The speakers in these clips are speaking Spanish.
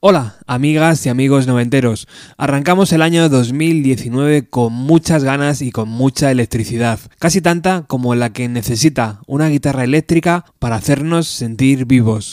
Hola, amigas y amigos noventeros. Arrancamos el año 2019 con muchas ganas y con mucha electricidad, casi tanta como la que necesita una guitarra eléctrica para hacernos sentir vivos.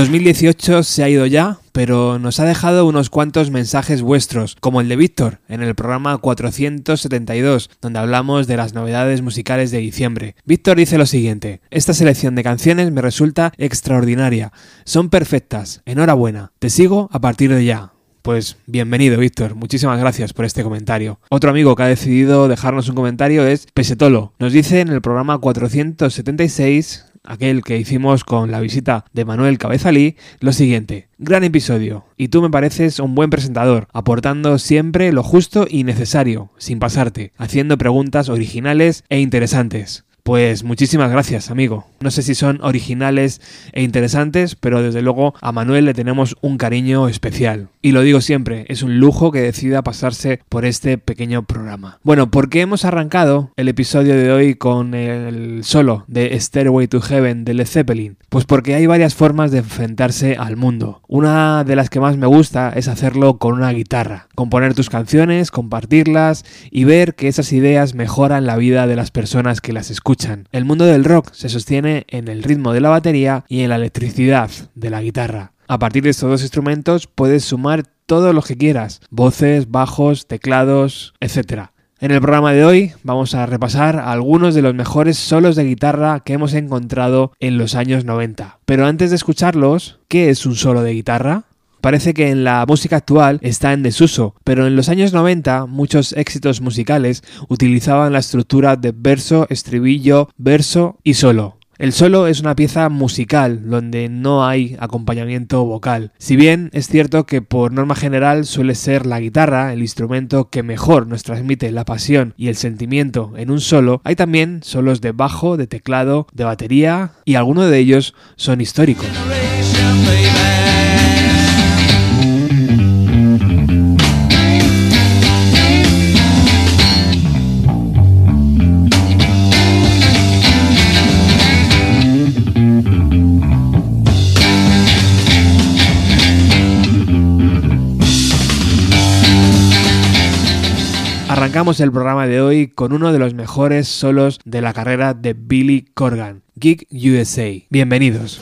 2018 se ha ido ya, pero nos ha dejado unos cuantos mensajes vuestros, como el de Víctor, en el programa 472, donde hablamos de las novedades musicales de diciembre. Víctor dice lo siguiente, esta selección de canciones me resulta extraordinaria, son perfectas, enhorabuena, te sigo a partir de ya. Pues bienvenido, Víctor. Muchísimas gracias por este comentario. Otro amigo que ha decidido dejarnos un comentario es Pesetolo. Nos dice en el programa 476 aquel que hicimos con la visita de Manuel Cabezalí, lo siguiente. Gran episodio, y tú me pareces un buen presentador, aportando siempre lo justo y necesario, sin pasarte, haciendo preguntas originales e interesantes. Pues muchísimas gracias, amigo. No sé si son originales e interesantes, pero desde luego a Manuel le tenemos un cariño especial. Y lo digo siempre, es un lujo que decida pasarse por este pequeño programa. Bueno, ¿por qué hemos arrancado el episodio de hoy con el solo de Stairway to Heaven de Led Zeppelin? Pues porque hay varias formas de enfrentarse al mundo. Una de las que más me gusta es hacerlo con una guitarra, componer tus canciones, compartirlas y ver que esas ideas mejoran la vida de las personas que las escuchan. El mundo del rock se sostiene en el ritmo de la batería y en la electricidad de la guitarra. A partir de estos dos instrumentos puedes sumar todo lo que quieras, voces, bajos, teclados, etc. En el programa de hoy vamos a repasar algunos de los mejores solos de guitarra que hemos encontrado en los años 90. Pero antes de escucharlos, ¿qué es un solo de guitarra? Parece que en la música actual está en desuso, pero en los años 90 muchos éxitos musicales utilizaban la estructura de verso, estribillo, verso y solo. El solo es una pieza musical donde no hay acompañamiento vocal. Si bien es cierto que por norma general suele ser la guitarra el instrumento que mejor nos transmite la pasión y el sentimiento en un solo, hay también solos de bajo, de teclado, de batería y algunos de ellos son históricos. Arrancamos el programa de hoy con uno de los mejores solos de la carrera de Billy Corgan, Gig USA. Bienvenidos.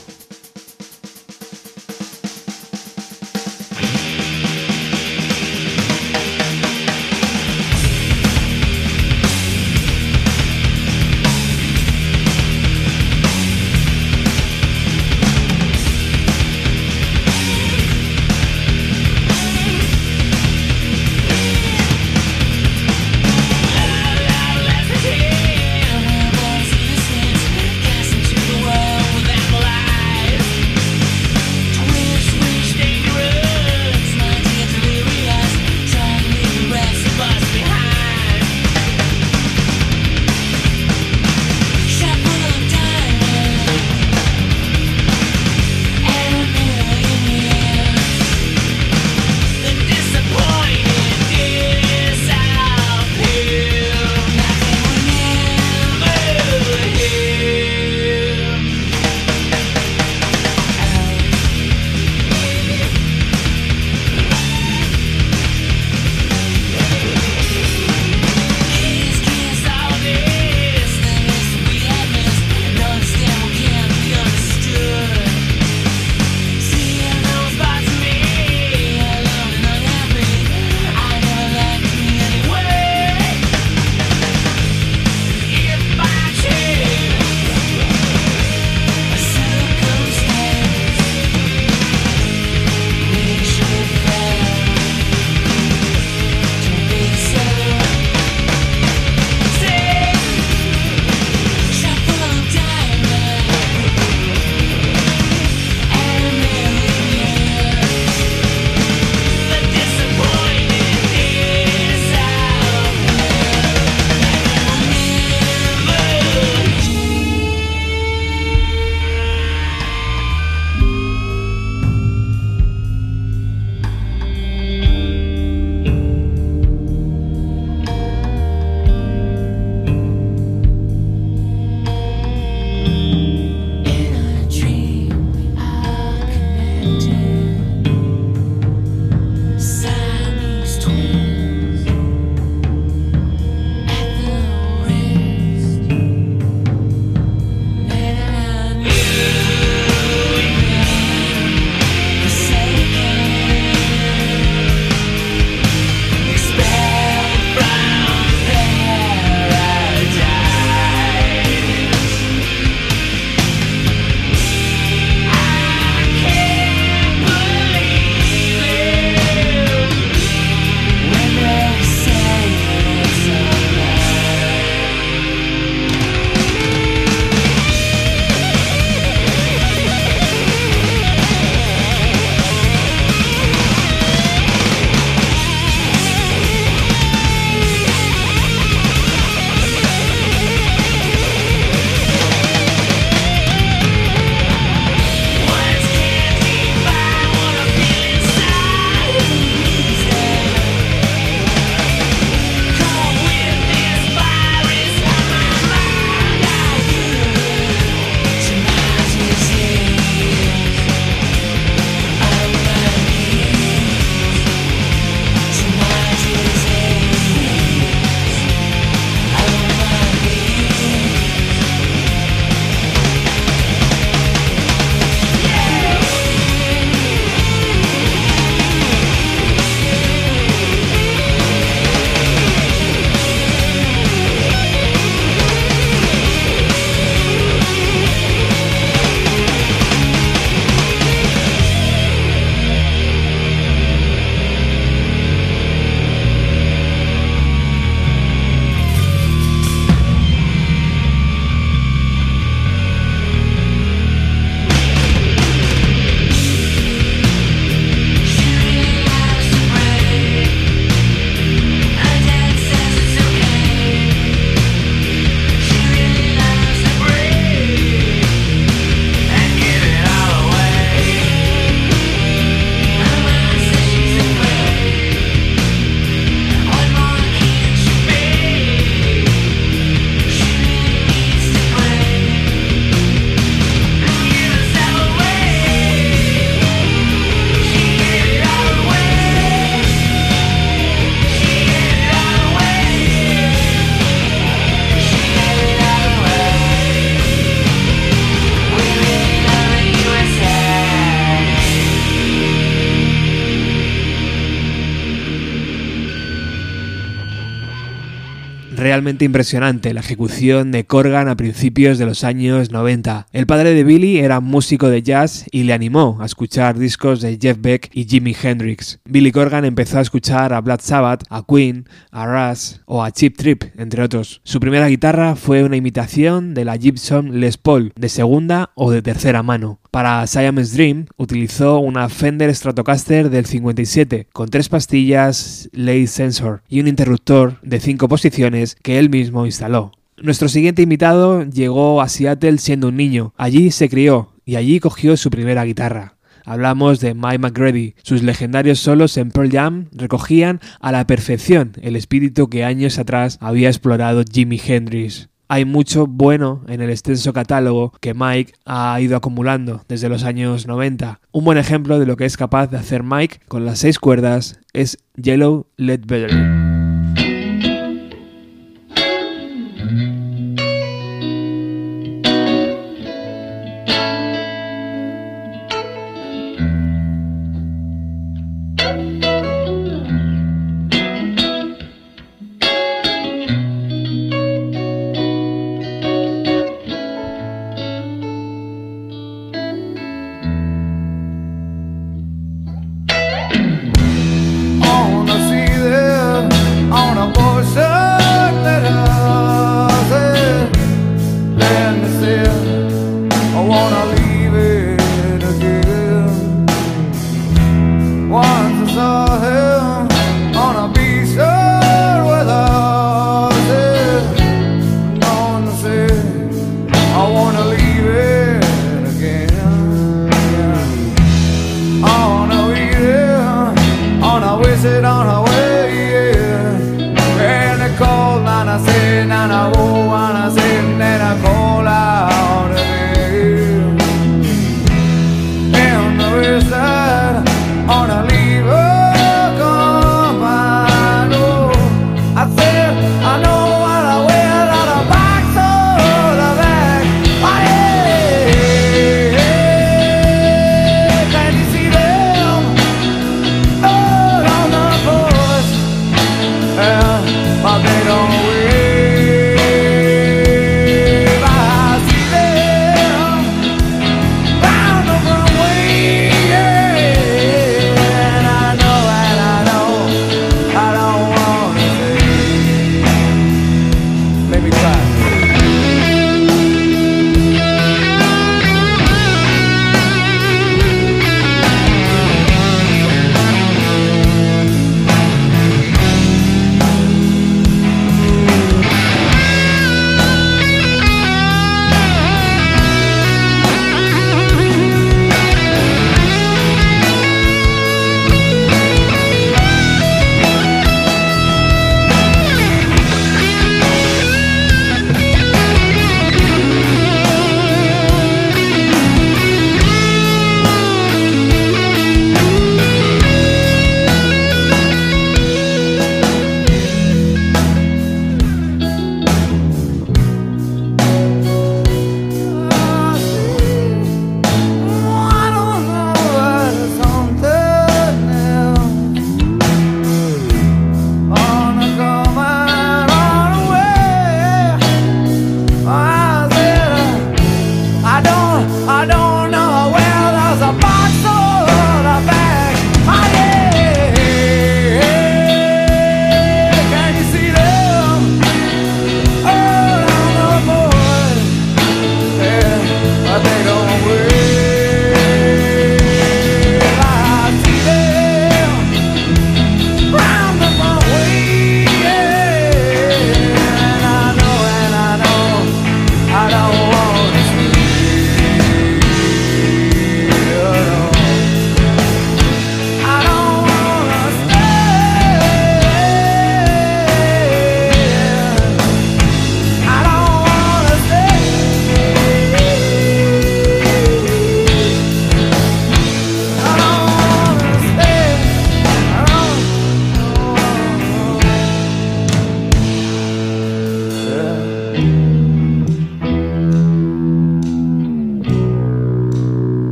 Impresionante la ejecución de Corgan a principios de los años 90. El padre de Billy era músico de jazz y le animó a escuchar discos de Jeff Beck y Jimi Hendrix. Billy Corgan empezó a escuchar a Black Sabbath, a Queen, a Rush o a Chip Trip, entre otros. Su primera guitarra fue una imitación de la Gibson Les Paul, de segunda o de tercera mano. Para Siamese Dream utilizó una Fender Stratocaster del 57 con tres pastillas Late Sensor y un interruptor de cinco posiciones que él mismo instaló. Nuestro siguiente invitado llegó a Seattle siendo un niño. Allí se crió y allí cogió su primera guitarra. Hablamos de Mike McGrady. Sus legendarios solos en Pearl Jam recogían a la perfección el espíritu que años atrás había explorado Jimi Hendrix. Hay mucho bueno en el extenso catálogo que Mike ha ido acumulando desde los años 90. Un buen ejemplo de lo que es capaz de hacer Mike con las seis cuerdas es Yellow Led Better.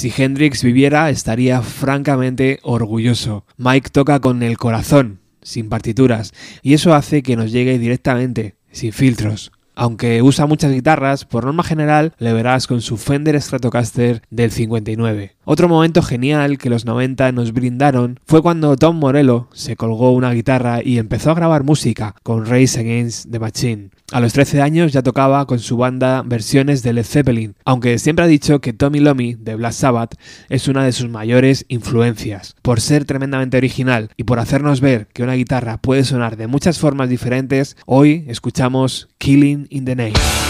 Si Hendrix viviera estaría francamente orgulloso. Mike toca con el corazón, sin partituras, y eso hace que nos llegue directamente, sin filtros. Aunque usa muchas guitarras, por norma general le verás con su Fender Stratocaster del 59. Otro momento genial que los 90 nos brindaron fue cuando Tom Morello se colgó una guitarra y empezó a grabar música con Race Against the Machine. A los 13 años ya tocaba con su banda versiones de Led Zeppelin, aunque siempre ha dicho que Tommy Lomi de Black Sabbath es una de sus mayores influencias, por ser tremendamente original y por hacernos ver que una guitarra puede sonar de muchas formas diferentes, hoy escuchamos Killing in the Name.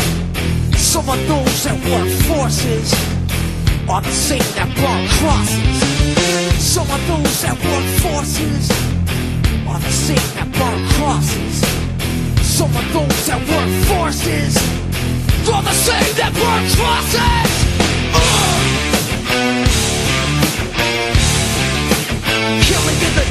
Some of those that work forces are the same that brought crosses. Some of those that work forces are the same that brought crosses. Some of those that work forces are the same that brought crosses. Uh! Killing in the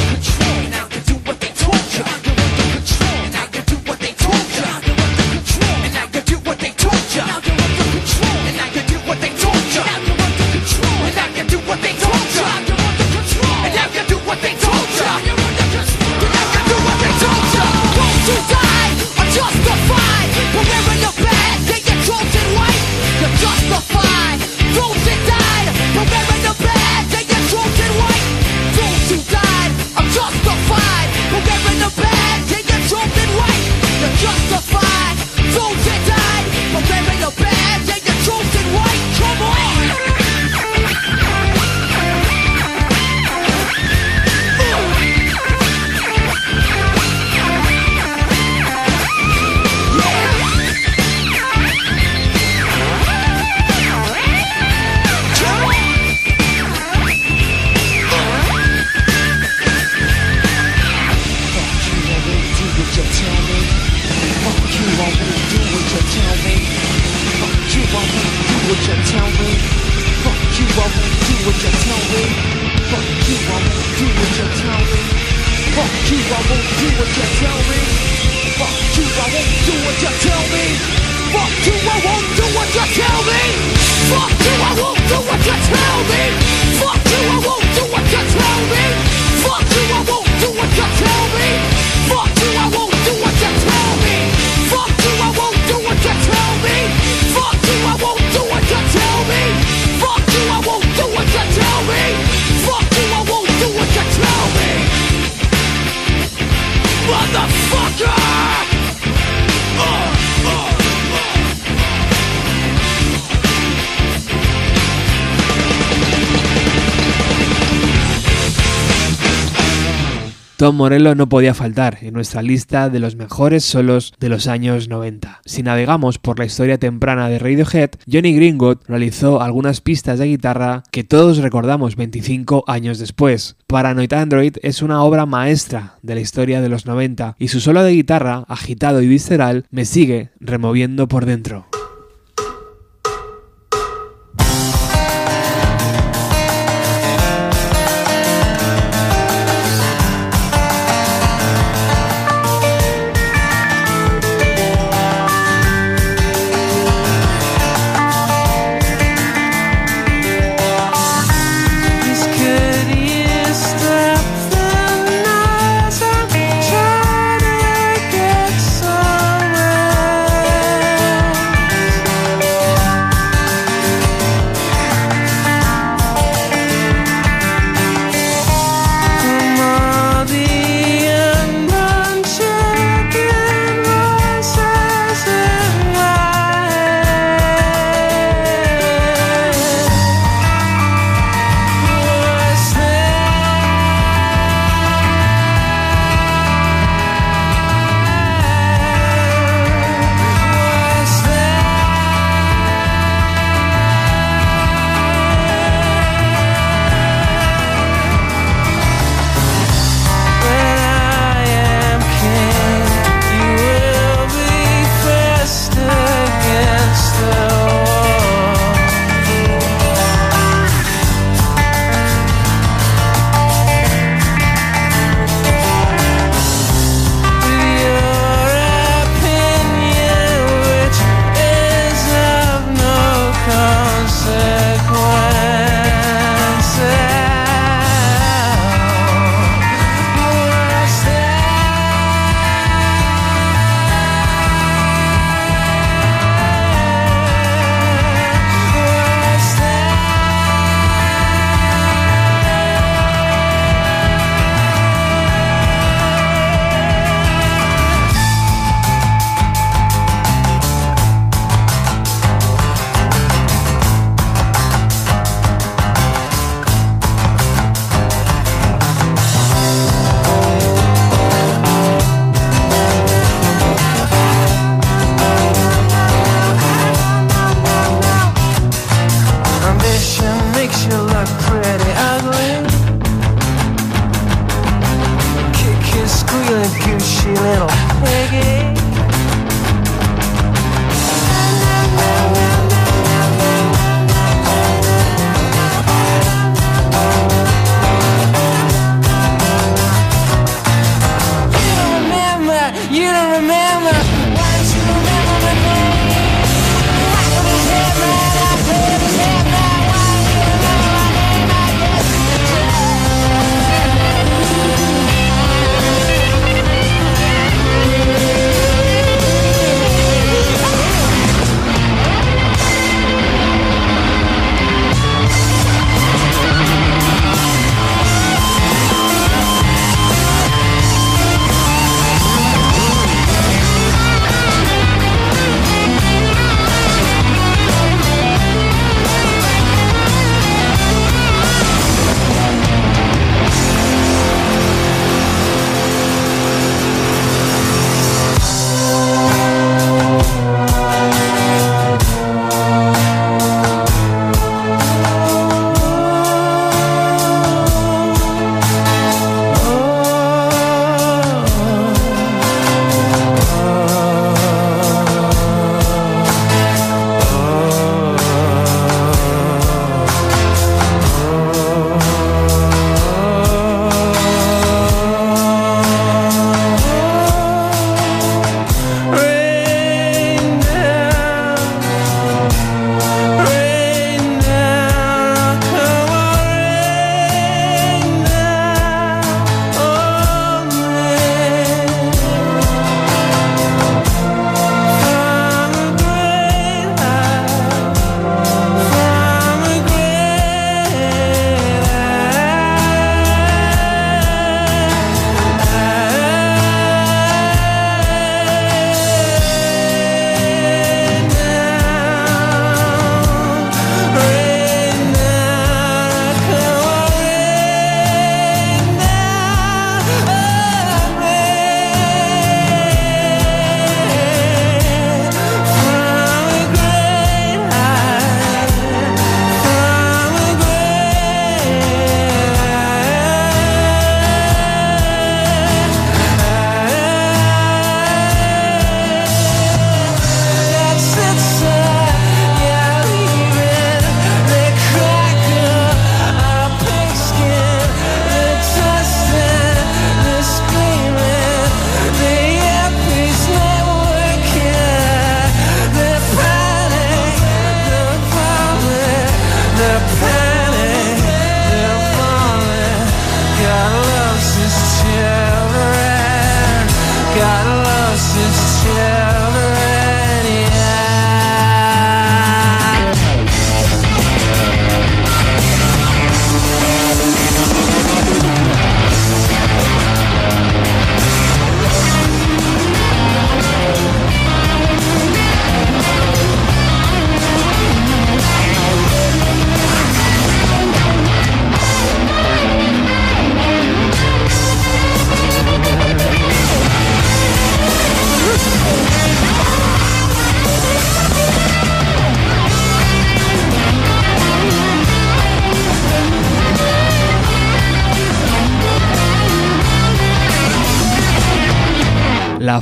Tom Morello no podía faltar en nuestra lista de los mejores solos de los años 90. Si navegamos por la historia temprana de Radiohead, Johnny Greenwood realizó algunas pistas de guitarra que todos recordamos 25 años después. Paranoid Android es una obra maestra de la historia de los 90 y su solo de guitarra, agitado y visceral, me sigue removiendo por dentro.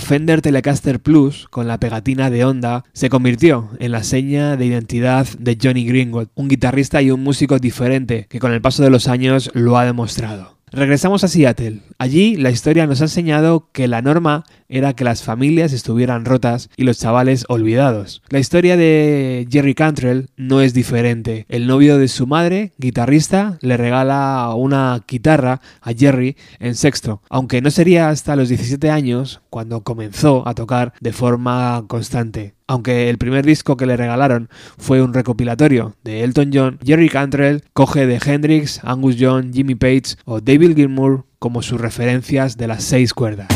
Fender Telecaster Plus, con la pegatina de onda, se convirtió en la seña de identidad de Johnny Greenwood, un guitarrista y un músico diferente que con el paso de los años lo ha demostrado. Regresamos a Seattle. Allí la historia nos ha enseñado que la norma era que las familias estuvieran rotas y los chavales olvidados. La historia de Jerry Cantrell no es diferente. El novio de su madre, guitarrista, le regala una guitarra a Jerry en sexto, aunque no sería hasta los 17 años cuando comenzó a tocar de forma constante. Aunque el primer disco que le regalaron fue un recopilatorio de Elton John, Jerry Cantrell coge de Hendrix, Angus Young, Jimmy Page o David Gilmour como sus referencias de las seis cuerdas.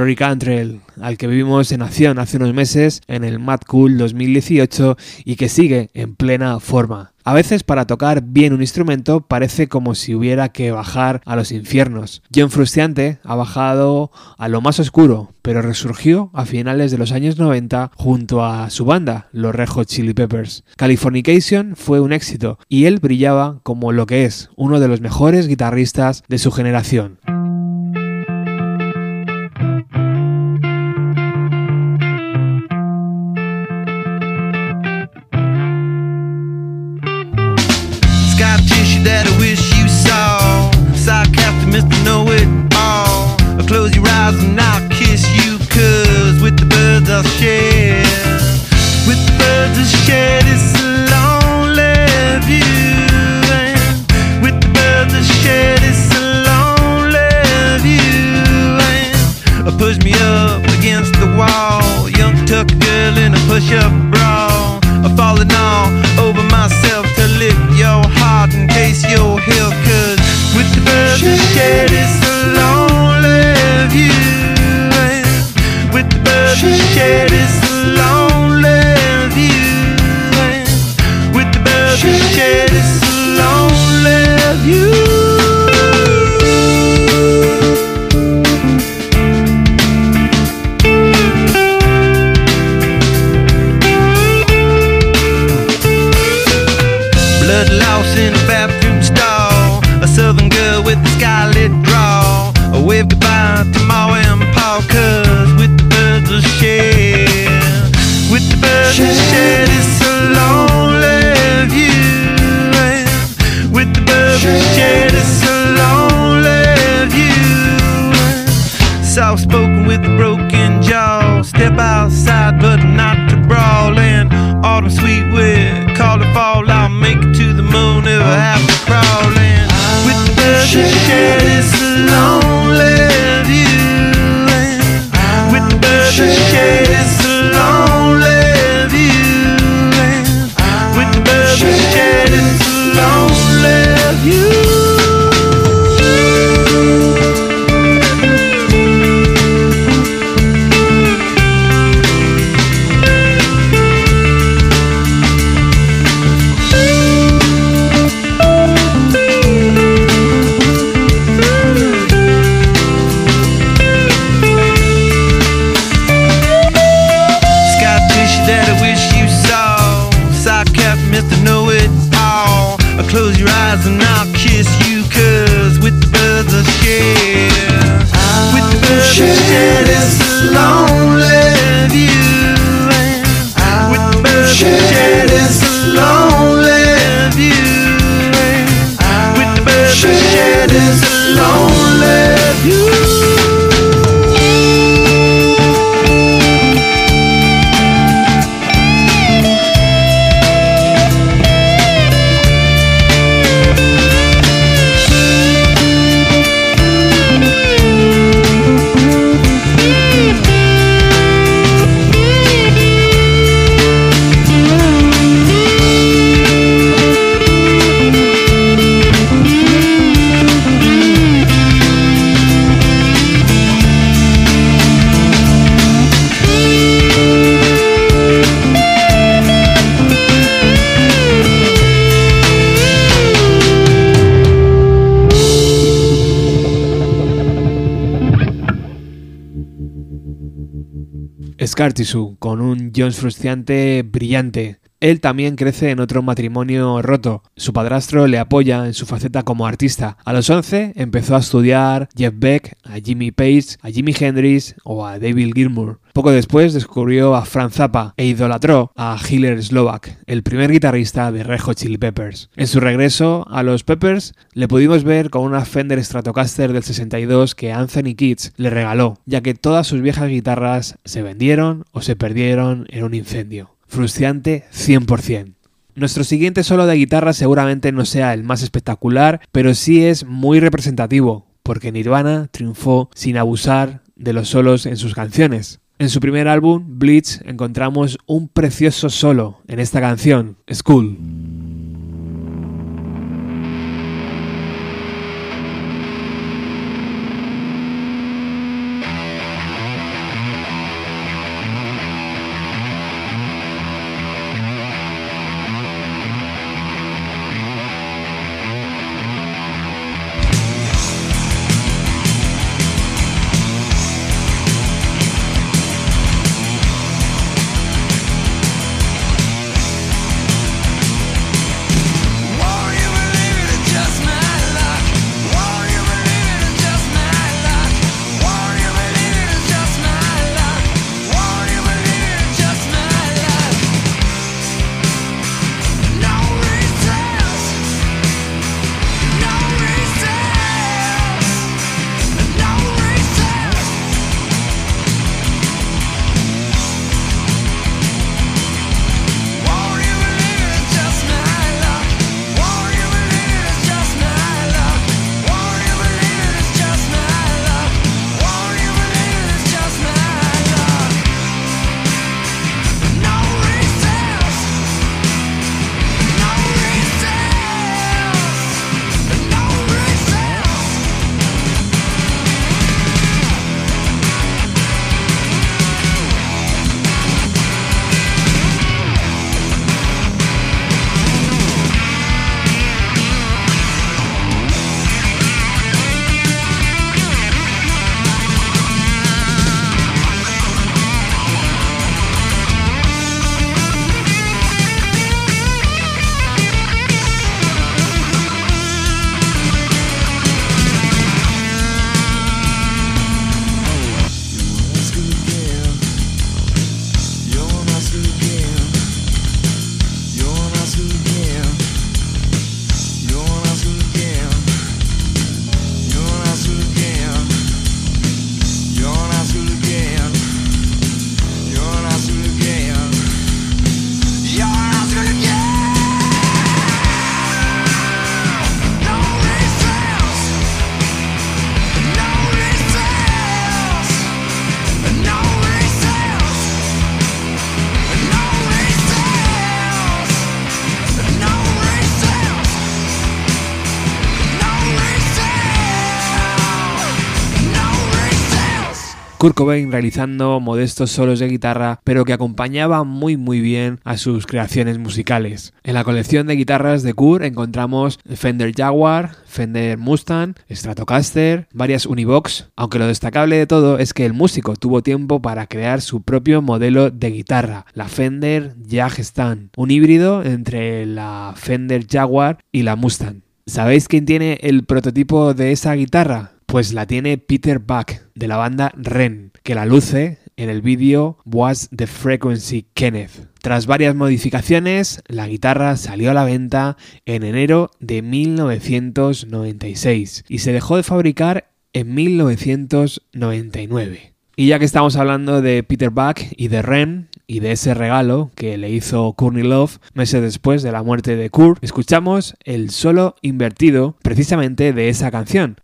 Jerry Cantrell, al que vimos en acción hace unos meses en el Mad Cool 2018 y que sigue en plena forma. A veces para tocar bien un instrumento parece como si hubiera que bajar a los infiernos. John Frusciante ha bajado a lo más oscuro, pero resurgió a finales de los años 90 junto a su banda, los Red Hot Chili Peppers. Californication fue un éxito y él brillaba como lo que es, uno de los mejores guitarristas de su generación. Con un Jones Frusciante brillante. Él también crece en otro matrimonio roto. Su padrastro le apoya en su faceta como artista. A los 11 empezó a estudiar Jeff Beck, a Jimmy Page, a Jimi Hendrix o a David Gilmour. Poco después descubrió a Frank Zappa e idolatró a Hiller Slovak, el primer guitarrista de Red Hot Chili Peppers. En su regreso a los Peppers le pudimos ver con una Fender Stratocaster del 62 que Anthony Kitts le regaló, ya que todas sus viejas guitarras se vendieron o se perdieron en un incendio. Frustrante 100%. Nuestro siguiente solo de guitarra seguramente no sea el más espectacular, pero sí es muy representativo, porque Nirvana triunfó sin abusar de los solos en sus canciones. En su primer álbum, Bleach, encontramos un precioso solo en esta canción, School. Cobain realizando modestos solos de guitarra, pero que acompañaba muy muy bien a sus creaciones musicales. En la colección de guitarras de Kurt encontramos Fender Jaguar, Fender Mustang, Stratocaster, varias Univox, aunque lo destacable de todo es que el músico tuvo tiempo para crear su propio modelo de guitarra, la Fender Jag Stand, un híbrido entre la Fender Jaguar y la Mustang. ¿Sabéis quién tiene el prototipo de esa guitarra? Pues la tiene Peter Buck, de la banda Ren, que la luce en el vídeo Was the Frequency Kenneth. Tras varias modificaciones, la guitarra salió a la venta en enero de 1996 y se dejó de fabricar en 1999. Y ya que estamos hablando de Peter Buck y de Ren y de ese regalo que le hizo Courtney Love meses después de la muerte de Kurt, escuchamos el solo invertido precisamente de esa canción.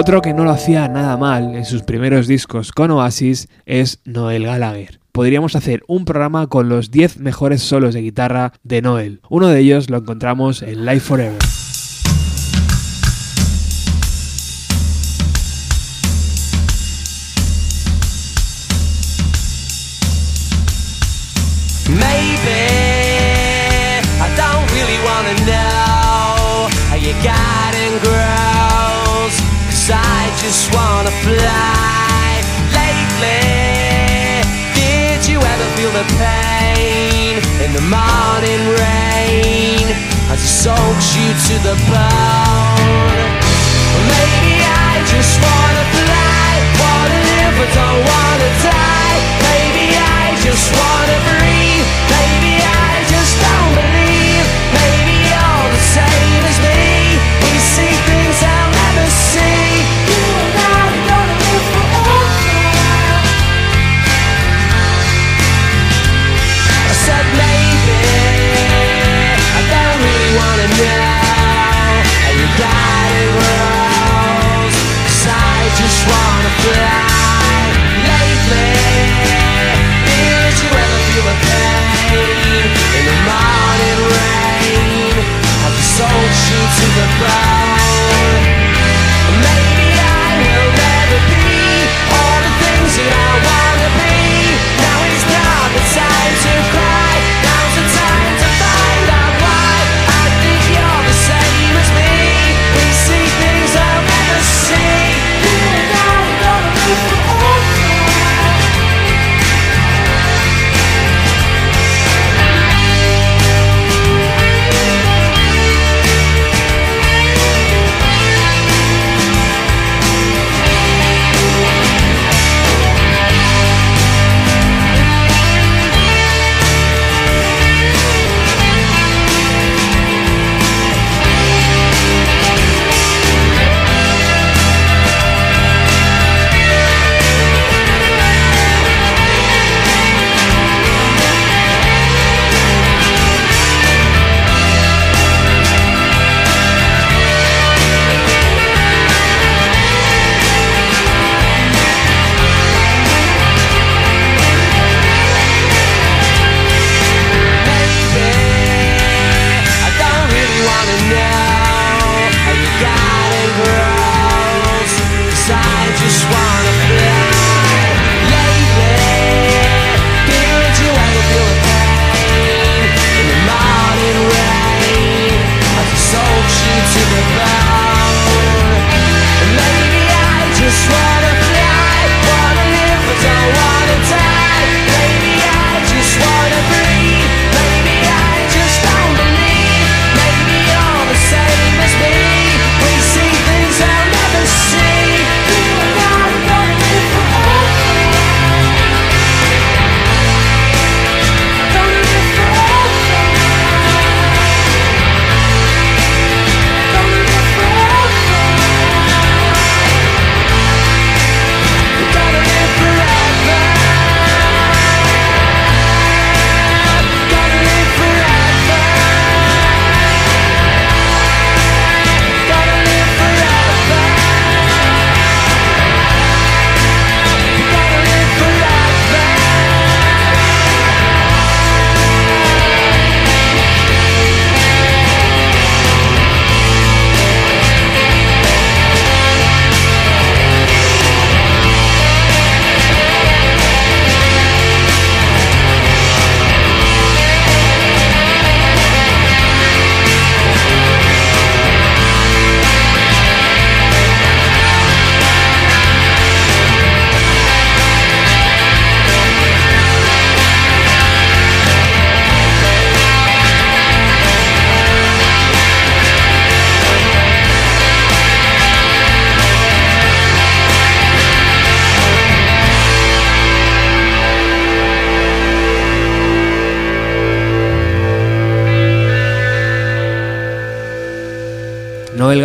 Otro que no lo hacía nada mal en sus primeros discos con Oasis es Noel Gallagher. podríamos hacer un programa con los 10 mejores solos de guitarra de Noel. Uno de ellos lo encontramos en Life Forever. Just wanna fly. Lately, did you ever feel the pain in the morning rain as it soaks you to the bone? Maybe I just wanna fly, wanna live but don't wanna die. Maybe I just wanna breathe. The goodbye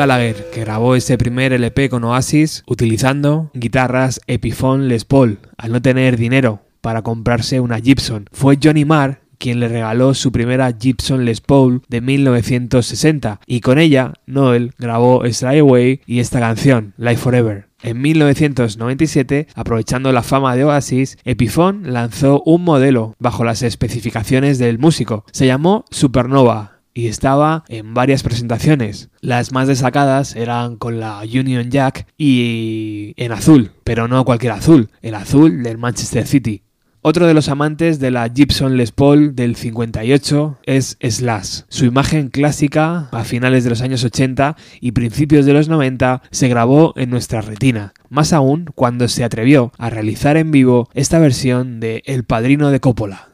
Que grabó ese primer LP con Oasis utilizando guitarras Epiphone Les Paul, al no tener dinero para comprarse una Gibson. Fue Johnny Marr quien le regaló su primera Gibson Les Paul de 1960 y con ella Noel grabó Stray Away y esta canción, Life Forever. En 1997, aprovechando la fama de Oasis, Epiphone lanzó un modelo bajo las especificaciones del músico. Se llamó Supernova y estaba en varias presentaciones. Las más destacadas eran con la Union Jack y en azul, pero no cualquier azul, el azul del Manchester City. Otro de los amantes de la Gibson Les Paul del 58 es Slash. Su imagen clásica a finales de los años 80 y principios de los 90 se grabó en nuestra retina, más aún cuando se atrevió a realizar en vivo esta versión de El Padrino de Coppola.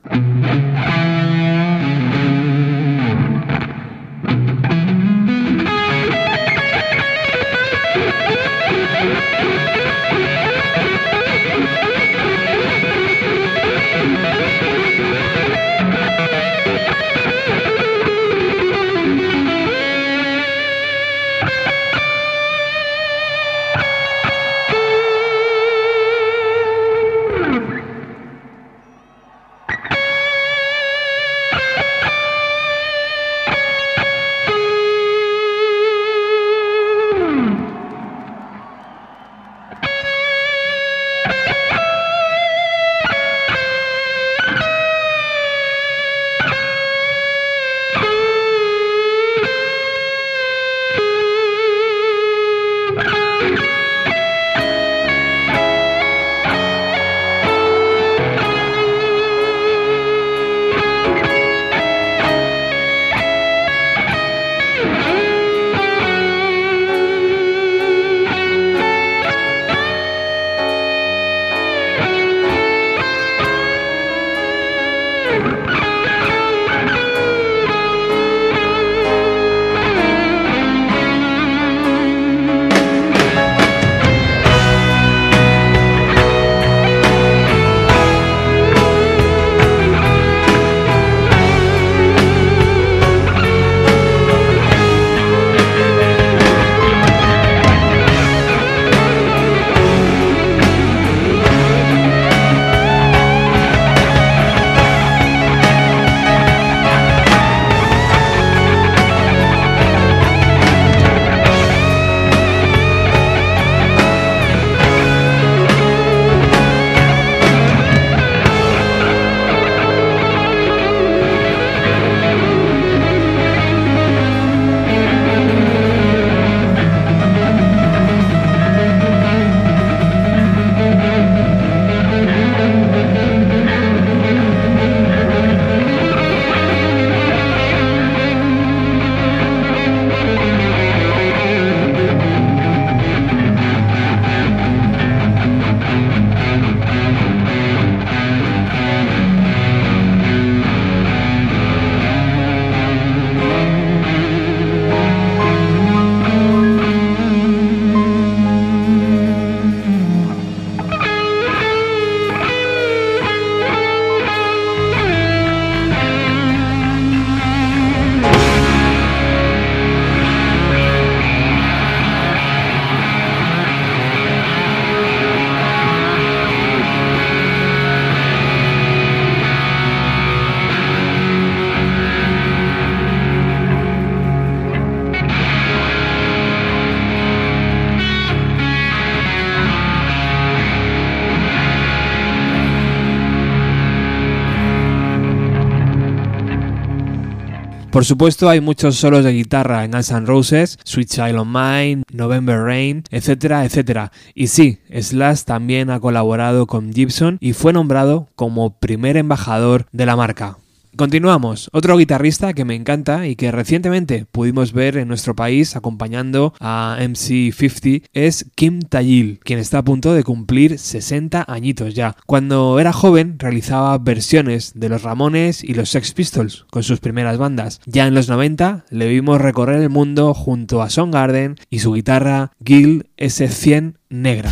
Por supuesto, hay muchos solos de guitarra en Guns N' Roses, Sweet Child of Mine, November Rain, etcétera, etcétera. Y sí, Slash también ha colaborado con Gibson y fue nombrado como primer embajador de la marca. Continuamos. Otro guitarrista que me encanta y que recientemente pudimos ver en nuestro país acompañando a MC50 es Kim Tayil, quien está a punto de cumplir 60 añitos ya. Cuando era joven realizaba versiones de los Ramones y los Sex Pistols con sus primeras bandas. Ya en los 90 le vimos recorrer el mundo junto a Garden y su guitarra Gil S100 negra.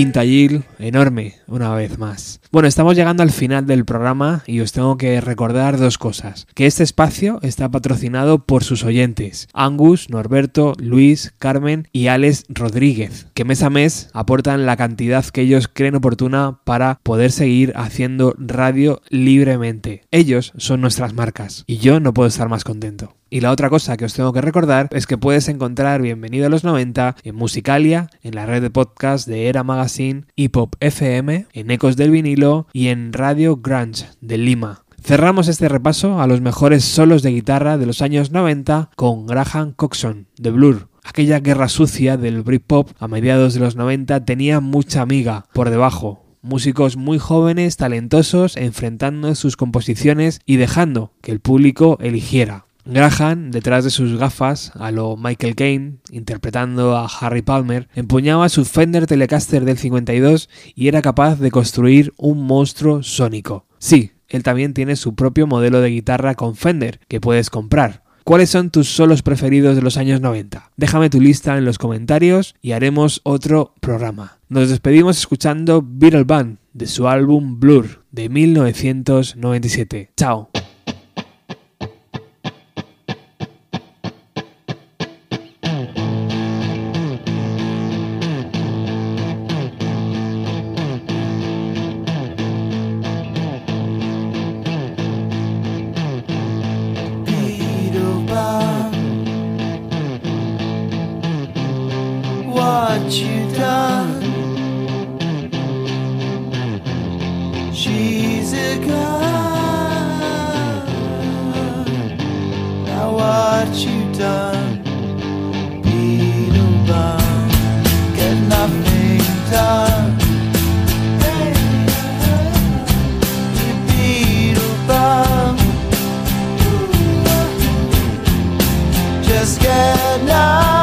Quintagil, enorme, una vez más. Bueno, estamos llegando al final del programa y os tengo que recordar dos cosas. Que este espacio está patrocinado por sus oyentes, Angus, Norberto, Luis, Carmen y Alex Rodríguez, que mes a mes aportan la cantidad que ellos creen oportuna para poder seguir haciendo radio libremente. Ellos son nuestras marcas y yo no puedo estar más contento. Y la otra cosa que os tengo que recordar es que puedes encontrar Bienvenido a los 90 en Musicalia, en la red de podcast de Era Magazine y Pop FM, en Ecos del Vinilo y en Radio Grunge de Lima. Cerramos este repaso a los mejores solos de guitarra de los años 90 con Graham Coxon, de Blur. Aquella guerra sucia del Britpop a mediados de los 90 tenía mucha amiga por debajo, músicos muy jóvenes, talentosos, enfrentando sus composiciones y dejando que el público eligiera. Graham, detrás de sus gafas, a lo Michael Caine, interpretando a Harry Palmer, empuñaba su Fender Telecaster del 52 y era capaz de construir un monstruo sónico. Sí, él también tiene su propio modelo de guitarra con Fender que puedes comprar. ¿Cuáles son tus solos preferidos de los años 90? Déjame tu lista en los comentarios y haremos otro programa. Nos despedimos escuchando Beatle Band de su álbum Blur de 1997. Chao. scared now.